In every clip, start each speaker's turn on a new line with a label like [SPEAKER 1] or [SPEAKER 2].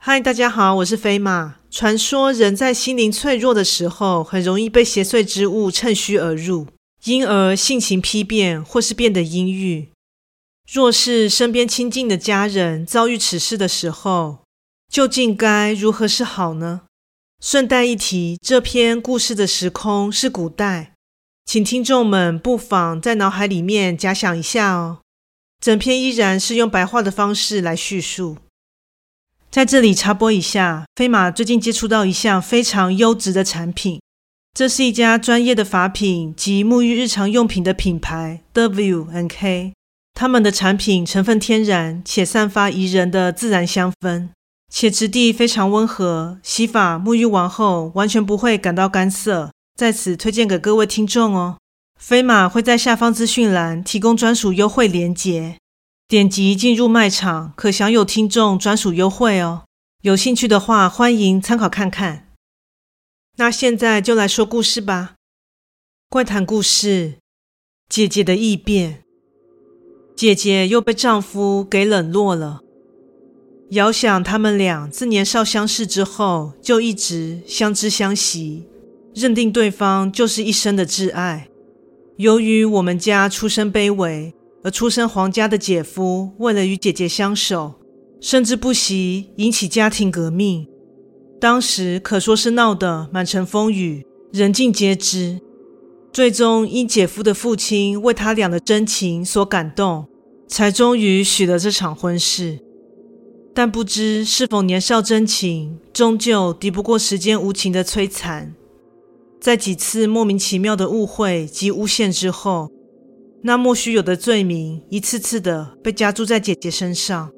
[SPEAKER 1] 嗨，大家好，我是飞马。传说人在心灵脆弱的时候，很容易被邪祟之物趁虚而入，因而性情丕变或是变得阴郁。若是身边亲近的家人遭遇此事的时候，究竟该如何是好呢？顺带一提，这篇故事的时空是古代，请听众们不妨在脑海里面假想一下哦。整篇依然是用白话的方式来叙述。在这里插播一下，飞马最近接触到一项非常优质的产品，这是一家专业的发品及沐浴日常用品的品牌 WNK 他们的产品成分天然且散发宜人的自然香氛。且质地非常温和，洗发沐浴完后完全不会感到干涩，在此推荐给各位听众哦。飞马会在下方资讯栏提供专属优惠链接，点击进入卖场可享有听众专属优惠哦。有兴趣的话，欢迎参考看看。那现在就来说故事吧。怪谈故事：姐姐的异变。姐姐又被丈夫给冷落了。遥想他们俩自年少相识之后，就一直相知相惜，认定对方就是一生的挚爱。由于我们家出身卑微，而出身皇家的姐夫为了与姐姐相守，甚至不惜引起家庭革命。当时可说是闹得满城风雨，人尽皆知。最终因姐夫的父亲为他俩的真情所感动，才终于许了这场婚事。但不知是否年少真情，终究敌不过时间无情的摧残。在几次莫名其妙的误会及诬陷之后，那莫须有的罪名一次次的被加注在姐姐身上，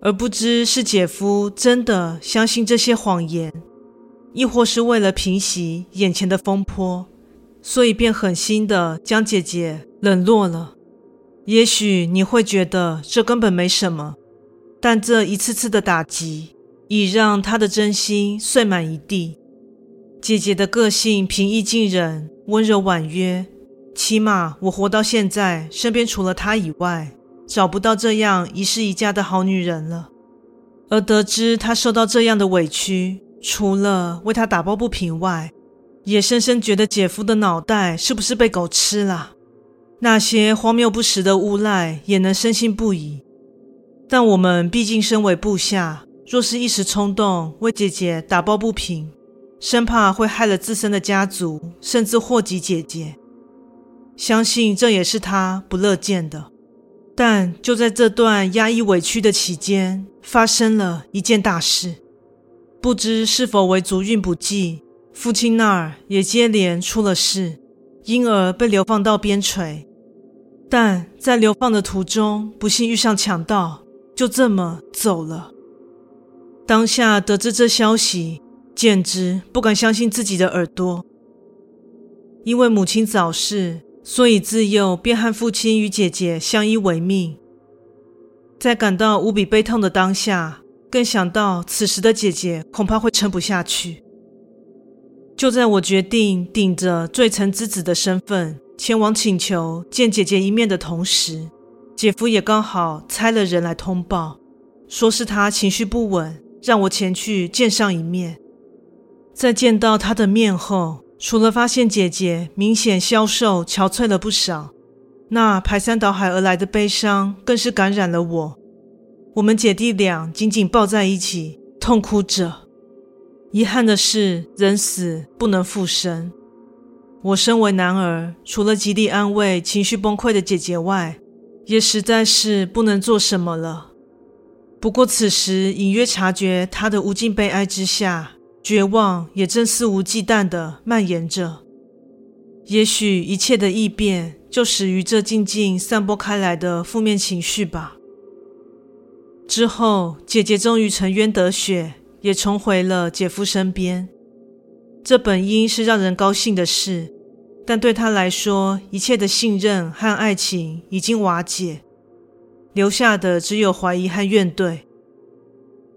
[SPEAKER 1] 而不知是姐夫真的相信这些谎言，亦或是为了平息眼前的风波，所以便狠心的将姐姐冷落了。也许你会觉得这根本没什么。但这一次次的打击，已让他的真心碎满一地。姐姐的个性平易近人，温柔婉约，起码我活到现在，身边除了她以外，找不到这样一世一家的好女人了。而得知她受到这样的委屈，除了为她打抱不平外，也深深觉得姐夫的脑袋是不是被狗吃了？那些荒谬不实的诬赖，也能深信不疑。但我们毕竟身为部下，若是一时冲动为姐姐打抱不平，生怕会害了自身的家族，甚至祸及姐姐。相信这也是他不乐见的。但就在这段压抑委屈的期间，发生了一件大事。不知是否为族运不济，父亲那儿也接连出了事，因而被流放到边陲。但在流放的途中，不幸遇上强盗。就这么走了。当下得知这消息，简直不敢相信自己的耳朵。因为母亲早逝，所以自幼便和父亲与姐姐相依为命。在感到无比悲痛的当下，更想到此时的姐姐恐怕会撑不下去。就在我决定顶着罪臣之子的身份前往请求见姐姐一面的同时，姐夫也刚好差了人来通报，说是他情绪不稳，让我前去见上一面。在见到他的面后，除了发现姐姐明显消瘦憔悴了不少，那排山倒海而来的悲伤更是感染了我。我们姐弟俩紧紧抱在一起，痛哭着。遗憾的是，人死不能复生。我身为男儿，除了极力安慰情绪崩溃的姐姐外，也实在是不能做什么了。不过此时隐约察觉他的无尽悲哀之下，绝望也正肆无忌惮地蔓延着。也许一切的异变就始于这静静散播开来的负面情绪吧。之后，姐姐终于沉冤得雪，也重回了姐夫身边。这本应是让人高兴的事。但对她来说，一切的信任和爱情已经瓦解，留下的只有怀疑和怨怼。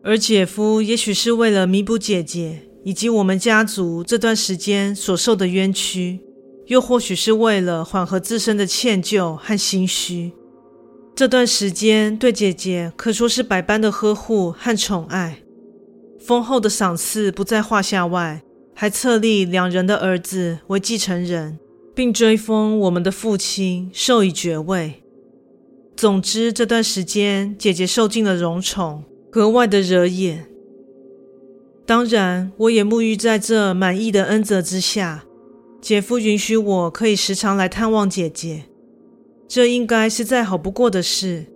[SPEAKER 1] 而姐夫也许是为了弥补姐姐以及我们家族这段时间所受的冤屈，又或许是为了缓和自身的歉疚和心虚，这段时间对姐姐可说是百般的呵护和宠爱。丰厚的赏赐不在话下外，还册立两人的儿子为继承人，并追封我们的父亲，授以爵位。总之，这段时间姐姐受尽了荣宠，格外的惹眼。当然，我也沐浴在这满意的恩泽之下。姐夫允许我可以时常来探望姐姐，这应该是再好不过的事。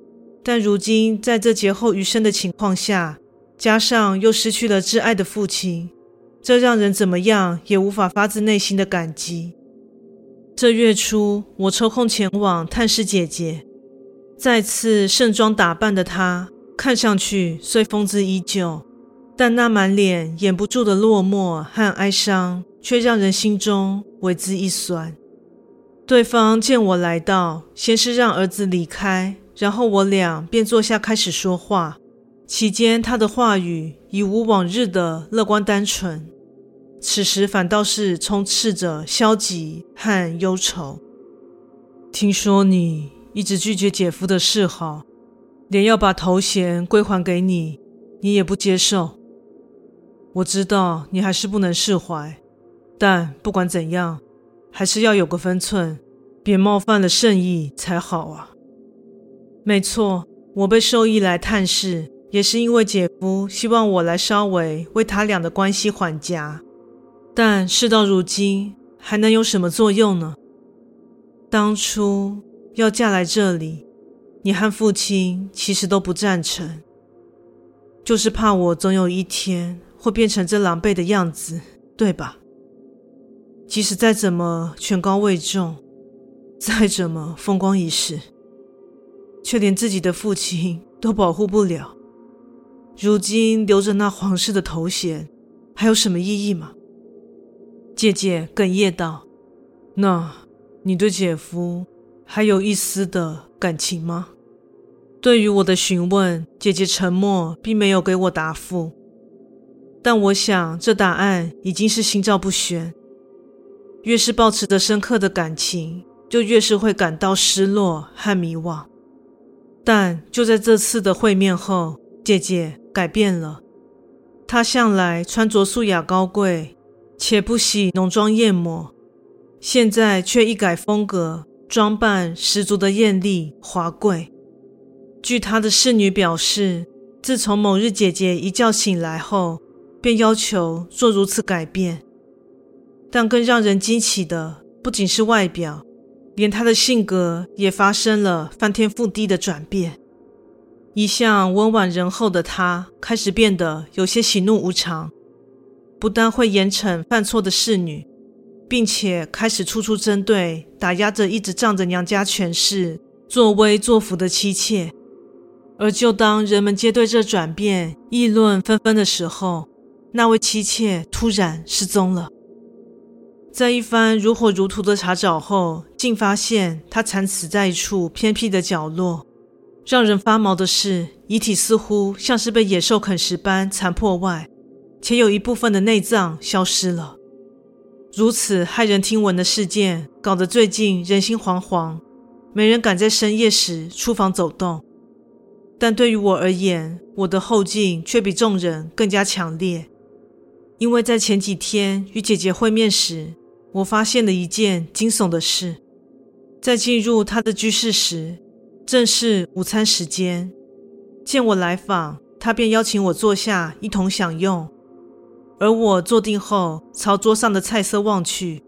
[SPEAKER 1] 但如今在这劫后余生的情况下，加上又失去了挚爱的父亲，这让人怎么样也无法发自内心的感激。这月初，我抽空前往探视姐姐，再次盛装打扮的她，看上去虽风姿依旧，但那满脸掩不住的落寞和哀伤，却让人心中为之一酸。对方见我来到，先是让儿子离开，然后我俩便坐下开始说话。期间，他的话语已无往日的乐观单纯，此时反倒是充斥着消极和忧愁。听说你一直拒绝姐夫的示好，连要把头衔归还给你，你也不接受。我知道你还是不能释怀。但不管怎样，还是要有个分寸，别冒犯了圣意才好啊。没错，我被授意来探视，也是因为姐夫希望我来稍微为他俩的关系缓颊。但事到如今，还能有什么作用呢？当初要嫁来这里，你和父亲其实都不赞成，就是怕我总有一天会变成这狼狈的样子，对吧？即使再怎么权高位重，再怎么风光一世，却连自己的父亲都保护不了。如今留着那皇室的头衔，还有什么意义吗？姐姐哽咽道：“那你对姐夫还有一丝的感情吗？”对于我的询问，姐姐沉默，并没有给我答复。但我想，这答案已经是心照不宣。越是抱持着深刻的感情，就越是会感到失落和迷惘。但就在这次的会面后，姐姐改变了。她向来穿着素雅高贵，且不喜浓妆艳抹，现在却一改风格，装扮十足的艳丽华贵。据她的侍女表示，自从某日姐姐一觉醒来后，便要求做如此改变。但更让人惊奇的，不仅是外表，连他的性格也发生了翻天覆地的转变。一向温婉仁厚的他，开始变得有些喜怒无常，不但会严惩犯错的侍女，并且开始处处针对打压着一直仗着娘家权势作威作福的妻妾。而就当人们皆对这转变议论纷纷的时候，那位妻妾突然失踪了。在一番如火如荼的查找后，竟发现他惨死在一处偏僻的角落。让人发毛的是，遗体似乎像是被野兽啃食般残破外，且有一部分的内脏消失了。如此骇人听闻的事件，搞得最近人心惶惶，没人敢在深夜时出房走动。但对于我而言，我的后劲却比众人更加强烈，因为在前几天与姐姐会面时，我发现了一件惊悚的事，在进入她的居室时，正是午餐时间。见我来访，她便邀请我坐下一同享用。而我坐定后，朝桌上的菜色望去，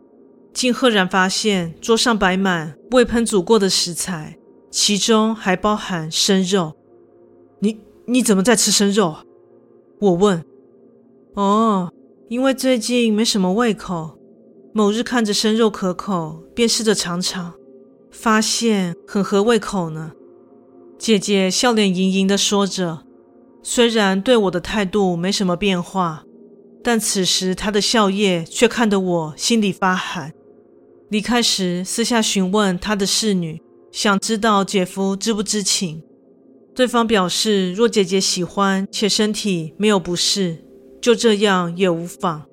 [SPEAKER 1] 竟赫然发现桌上摆满未烹煮过的食材，其中还包含生肉。你怎么在吃生肉？我问。哦，因为最近没什么胃口。某日看着生肉可口，便试着尝尝，发现很合胃口呢。姐姐笑脸盈盈的说着，虽然对我的态度没什么变化，但此时她的笑靥却看得我心里发寒。离开时，私下询问她的侍女，想知道姐夫知不知情。对方表示，若姐姐喜欢且身体没有不适，就这样也无妨。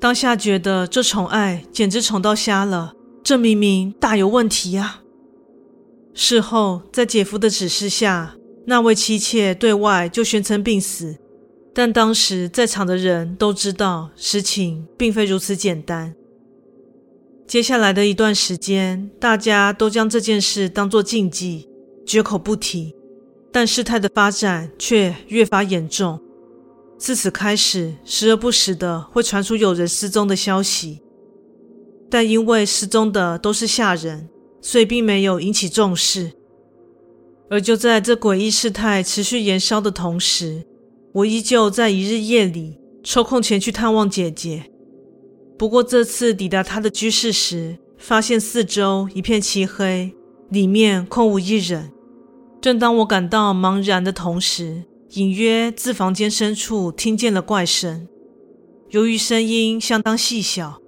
[SPEAKER 1] 当下觉得这宠爱简直宠到瞎了，这明明大有问题呀！事后在姐夫的指示下，那位妻妾对外就宣称病死，但当时在场的人都知道，事情并非如此简单。接下来的一段时间，大家都将这件事当作禁忌，绝口不提。但事态的发展却越发严重。自此开始，时而不时的会传出有人失踪的消息，但因为失踪的都是下人，所以并没有引起重视。而就在这诡异事态持续延烧的同时，我依旧在一日夜里抽空前去探望姐姐。不过这次抵达她的居室时，发现四周一片漆黑，里面空无一人。正当我感到茫然的同时，隐约自房间深处听见了怪声。由于声音相当细小，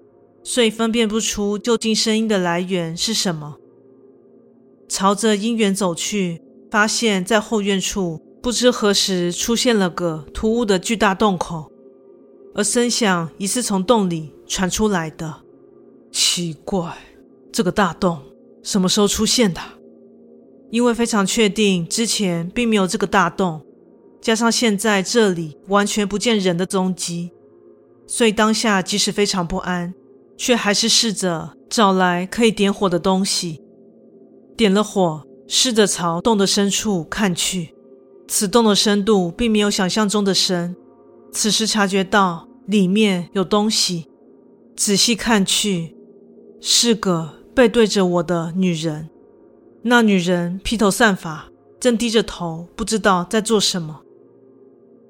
[SPEAKER 1] 所以分辨不出究竟声音的来源是什么。朝着音源走去，发现在后院处不知何时出现了个突兀的巨大洞口，而声响疑似从洞里传出来的。奇怪，这个大洞什么时候出现的？因为非常确定之前并没有这个大洞，加上现在这里完全不见人的踪迹，所以当下即使非常不安，却还是试着找来可以点火的东西。点了火，试着朝洞的深处看去，此洞的深度并没有想象中的深。此时察觉到里面有东西，仔细看去，是个背对着我的女人。那女人披头散发，正低着头，不知道在做什么。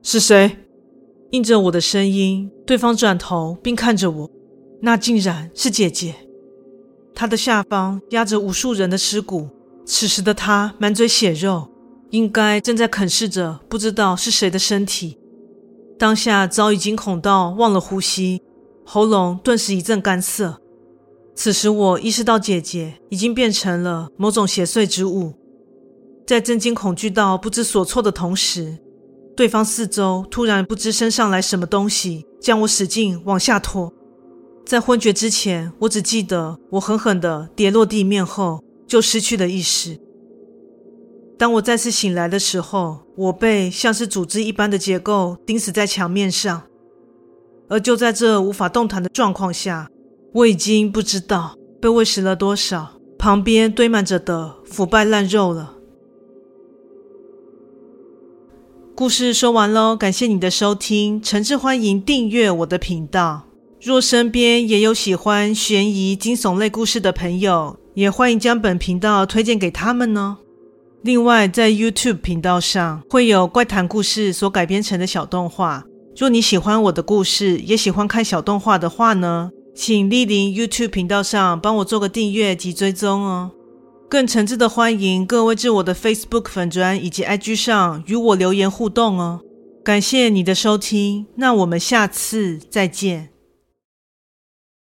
[SPEAKER 1] 是谁？应着我的声音，对方转头并看着我。那竟然是姐姐。她的下方压着无数人的尸骨，此时的她满嘴血肉，应该正在啃噬着不知道是谁的身体。当下早已惊恐到忘了呼吸，喉咙顿时一阵干涩。此时我意识到姐姐已经变成了某种邪祟之物，在震惊恐惧到不知所措的同时，对方四周突然不知升上来什么东西，将我使劲往下拖。在昏厥之前，我只记得我狠狠地跌落地面后就失去了意识。当我再次醒来的时候，我被像是组织一般的结构钉死在墙面上，而就在这无法动弹的状况下。我已经不知道被喂食了多少旁边堆满着的腐败烂肉了。故事说完喽，感谢你的收听，诚挚欢迎订阅我的频道。若身边也有喜欢悬疑惊悚类故事的朋友，也欢迎将本频道推荐给他们呢。另外，在 YouTube 频道上会有怪谈故事所改编成的小动画。若你喜欢我的故事，也喜欢看小动画的话呢，请莅临 YouTube 频道上帮我做个订阅及追踪哦。更诚挚的欢迎各位至我的 Facebook 粉砖以及 IG 上与我留言互动哦。感谢你的收听，那我们下次再见。